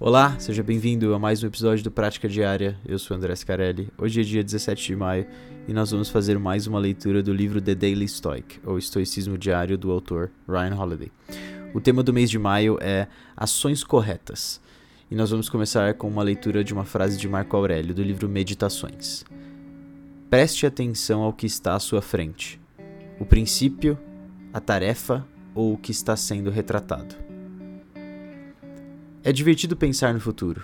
Olá, seja bem-vindo a mais um episódio do Prática Diária. Eu sou André Scarelli. Hoje é dia 17 de maio e nós vamos fazer mais uma leitura do livro The Daily Stoic, ou Estoicismo Diário, do autor Ryan Holiday. O tema do mês de maio é Ações Corretas. E nós vamos começar com uma leitura de uma frase de Marco Aurélio, do livro Meditações. Preste atenção ao que está à sua frente: o princípio, a tarefa ou o que está sendo retratado. É divertido pensar no futuro.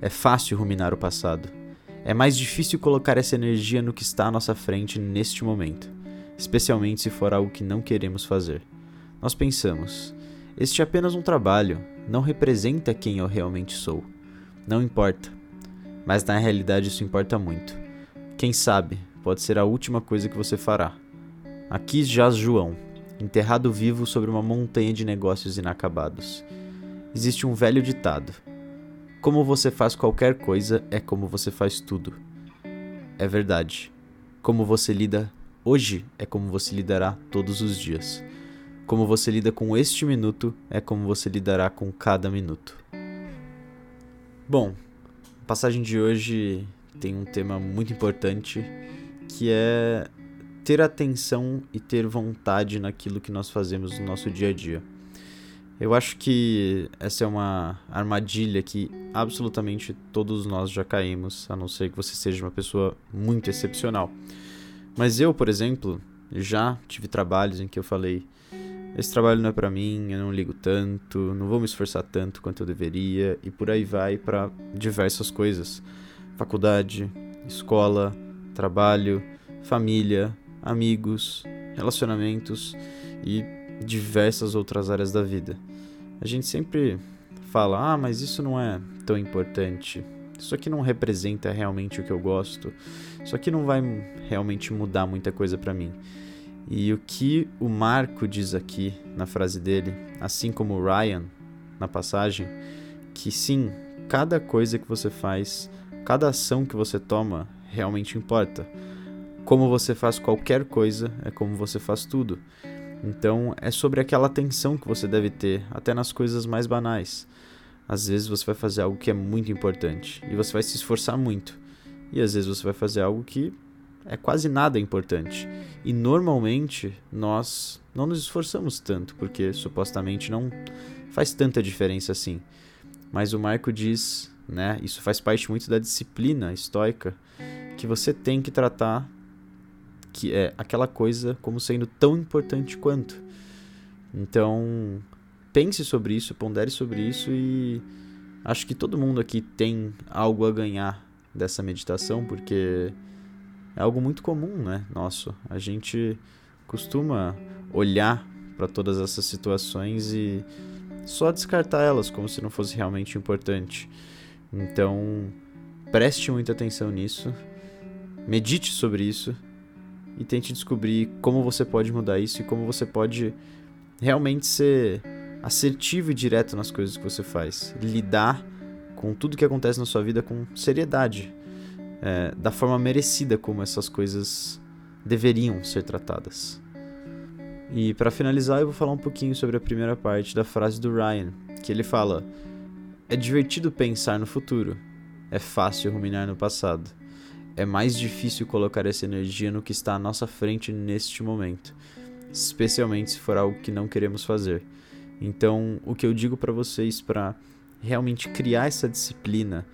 É fácil ruminar o passado. É mais difícil colocar essa energia no que está à nossa frente neste momento, especialmente se for algo que não queremos fazer. Nós pensamos: este é apenas um trabalho, não representa quem eu realmente sou. Não importa. Mas na realidade isso importa muito. Quem sabe, pode ser a última coisa que você fará. Aqui jaz João, enterrado vivo sobre uma montanha de negócios inacabados existe um velho ditado: Como você faz qualquer coisa é como você faz tudo. É verdade. Como você lida hoje é como você lidará todos os dias. Como você lida com este minuto é como você lidará com cada minuto. Bom, a passagem de hoje tem um tema muito importante que é ter atenção e ter vontade naquilo que nós fazemos no nosso dia a dia. Eu acho que essa é uma armadilha que absolutamente todos nós já caímos, a não ser que você seja uma pessoa muito excepcional. Mas eu, por exemplo, já tive trabalhos em que eu falei: esse trabalho não é para mim, eu não ligo tanto, não vou me esforçar tanto quanto eu deveria, e por aí vai para diversas coisas: faculdade, escola, trabalho, família, amigos, relacionamentos e diversas outras áreas da vida. A gente sempre fala: ah, mas isso não é tão importante. Isso aqui não representa realmente o que eu gosto. Isso aqui não vai realmente mudar muita coisa para mim. E o que o Marco diz aqui na frase dele, assim como o Ryan na passagem, que sim, cada coisa que você faz, cada ação que você toma realmente importa. Como você faz qualquer coisa é como você faz tudo. Então é sobre aquela atenção que você deve ter, até nas coisas mais banais. Às vezes você vai fazer algo que é muito importante e você vai se esforçar muito. E às vezes você vai fazer algo que é quase nada importante. E normalmente nós não nos esforçamos tanto, porque supostamente não faz tanta diferença assim. Mas o Marco diz, né, isso faz parte muito da disciplina estoica, que você tem que tratar que é aquela coisa como sendo tão importante quanto. Então, pense sobre isso, pondere sobre isso e acho que todo mundo aqui tem algo a ganhar dessa meditação, porque é algo muito comum, né? Nosso, a gente costuma olhar para todas essas situações e só descartar elas como se não fosse realmente importante. Então, preste muita atenção nisso, medite sobre isso e tente descobrir como você pode mudar isso e como você pode realmente ser assertivo e direto nas coisas que você faz. Lidar com tudo que acontece na sua vida com seriedade, é, da forma merecida como essas coisas deveriam ser tratadas. E para finalizar, eu vou falar um pouquinho sobre a primeira parte da frase do Ryan, que ele fala: É divertido pensar no futuro, é fácil ruminar no passado é mais difícil colocar essa energia no que está à nossa frente neste momento, especialmente se for algo que não queremos fazer. Então, o que eu digo para vocês para realmente criar essa disciplina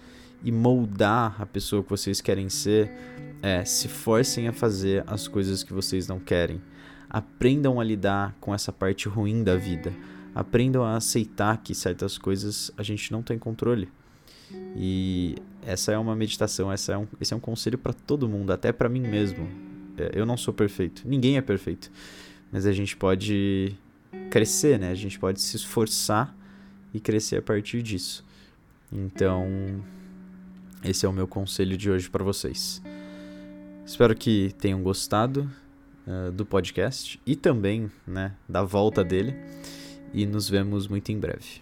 e moldar a pessoa que vocês querem ser é se forcem a fazer as coisas que vocês não querem. Aprendam a lidar com essa parte ruim da vida. Aprendam a aceitar que certas coisas a gente não tem controle. E essa é uma meditação, essa é um, esse é um conselho para todo mundo, até para mim mesmo. É, eu não sou perfeito, ninguém é perfeito, mas a gente pode crescer, né? A gente pode se esforçar e crescer a partir disso. Então, esse é o meu conselho de hoje para vocês. Espero que tenham gostado uh, do podcast e também, né, da volta dele. E nos vemos muito em breve.